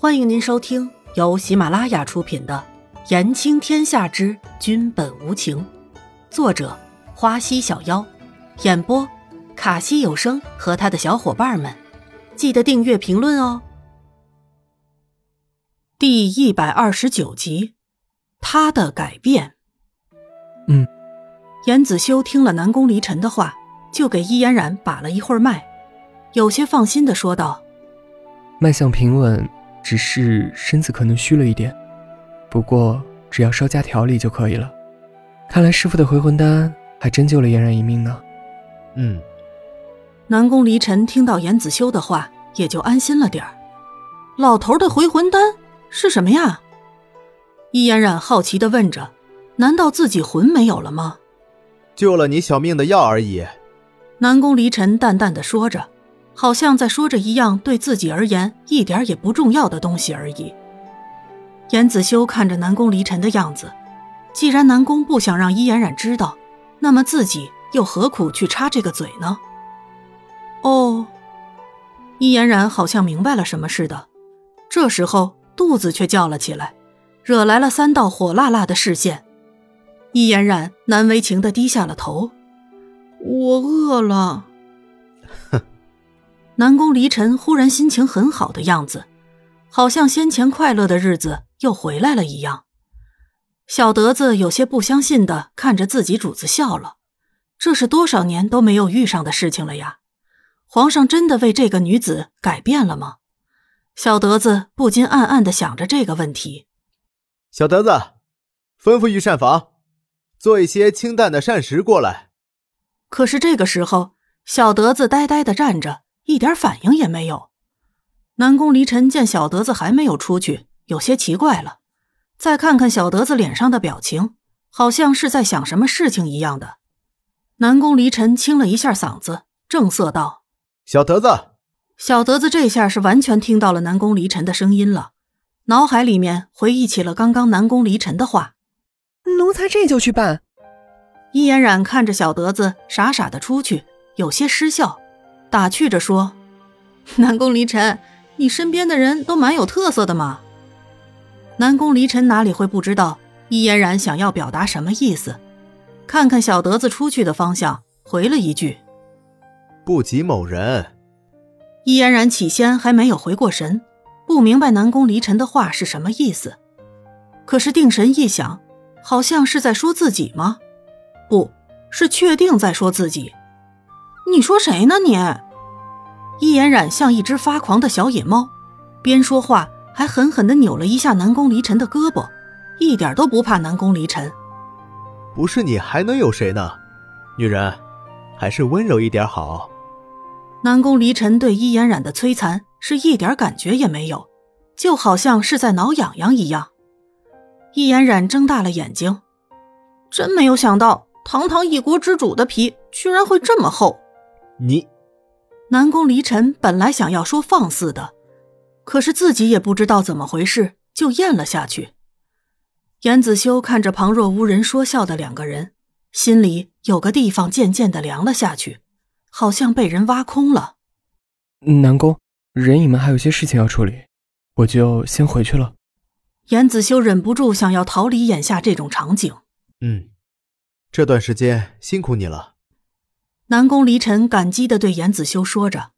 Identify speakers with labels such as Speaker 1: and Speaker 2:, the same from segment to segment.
Speaker 1: 欢迎您收听由喜马拉雅出品的《言情天下之君本无情》，作者花溪小妖，演播卡西有声和他的小伙伴们。记得订阅、评论哦。第一百二十九集，他的改变。
Speaker 2: 嗯，
Speaker 1: 严子修听了南宫离尘的话，就给伊嫣然把了一会儿脉，有些放心的说道：“
Speaker 2: 脉象平稳。”只是身子可能虚了一点，不过只要稍加调理就可以了。看来师傅的回魂丹还真救了嫣然一命呢。
Speaker 3: 嗯，
Speaker 1: 南宫离尘听到严子修的话，也就安心了点儿。老头的回魂丹是什么呀？易嫣然好奇的问着：“难道自己魂没有了吗？”
Speaker 3: 救了你小命的药而已。
Speaker 1: 南宫离尘淡淡的说着。好像在说着一样对自己而言一点也不重要的东西而已。严子修看着南宫离尘的样子，既然南宫不想让伊嫣然知道，那么自己又何苦去插这个嘴呢？哦，伊嫣然好像明白了什么似的，这时候肚子却叫了起来，惹来了三道火辣辣的视线。伊嫣然难为情的低下了头：“我饿了。”南宫离尘忽然心情很好的样子，好像先前快乐的日子又回来了一样。小德子有些不相信的看着自己主子笑了，这是多少年都没有遇上的事情了呀！皇上真的为这个女子改变了吗？小德子不禁暗暗的想着这个问题。
Speaker 3: 小德子，吩咐御膳房做一些清淡的膳食过来。
Speaker 1: 可是这个时候，小德子呆呆的站着。一点反应也没有。南宫离尘见小德子还没有出去，有些奇怪了。再看看小德子脸上的表情，好像是在想什么事情一样的。南宫离尘清了一下嗓子，正色道：“
Speaker 3: 小德子。”
Speaker 1: 小德子这下是完全听到了南宫离尘的声音了，脑海里面回忆起了刚刚南宫离尘的话：“
Speaker 2: 奴才这就去办。”
Speaker 1: 易嫣然看着小德子傻傻的出去，有些失笑。打趣着说：“南宫离尘，你身边的人都蛮有特色的嘛。”南宫离尘哪里会不知道易嫣然想要表达什么意思？看看小德子出去的方向，回了一句：“
Speaker 3: 不及某人。”
Speaker 1: 易嫣然起先还没有回过神，不明白南宫离尘的话是什么意思。可是定神一想，好像是在说自己吗？不是，确定在说自己。你说谁呢？你，易嫣染像一只发狂的小野猫，边说话还狠狠地扭了一下南宫离尘的胳膊，一点都不怕南宫离尘。
Speaker 3: 不是你还能有谁呢？女人，还是温柔一点好。
Speaker 1: 南宫离尘对易嫣染的摧残是一点感觉也没有，就好像是在挠痒痒一样。易嫣染睁大了眼睛，真没有想到，堂堂一国之主的皮居然会这么厚。
Speaker 3: 你，
Speaker 1: 南宫离尘本来想要说放肆的，可是自己也不知道怎么回事，就咽了下去。严子修看着旁若无人说笑的两个人，心里有个地方渐渐的凉了下去，好像被人挖空了。
Speaker 2: 南宫，人影们还有些事情要处理，我就先回去了。
Speaker 1: 严子修忍不住想要逃离眼下这种场景。
Speaker 3: 嗯，这段时间辛苦你了。
Speaker 1: 南宫离尘感激的对严子修说着：“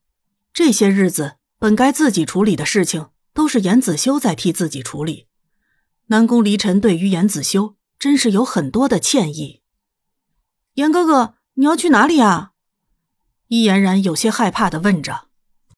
Speaker 1: 这些日子本该自己处理的事情，都是严子修在替自己处理。”南宫离尘对于严子修真是有很多的歉意。严哥哥，你要去哪里啊？易嫣然有些害怕的问着。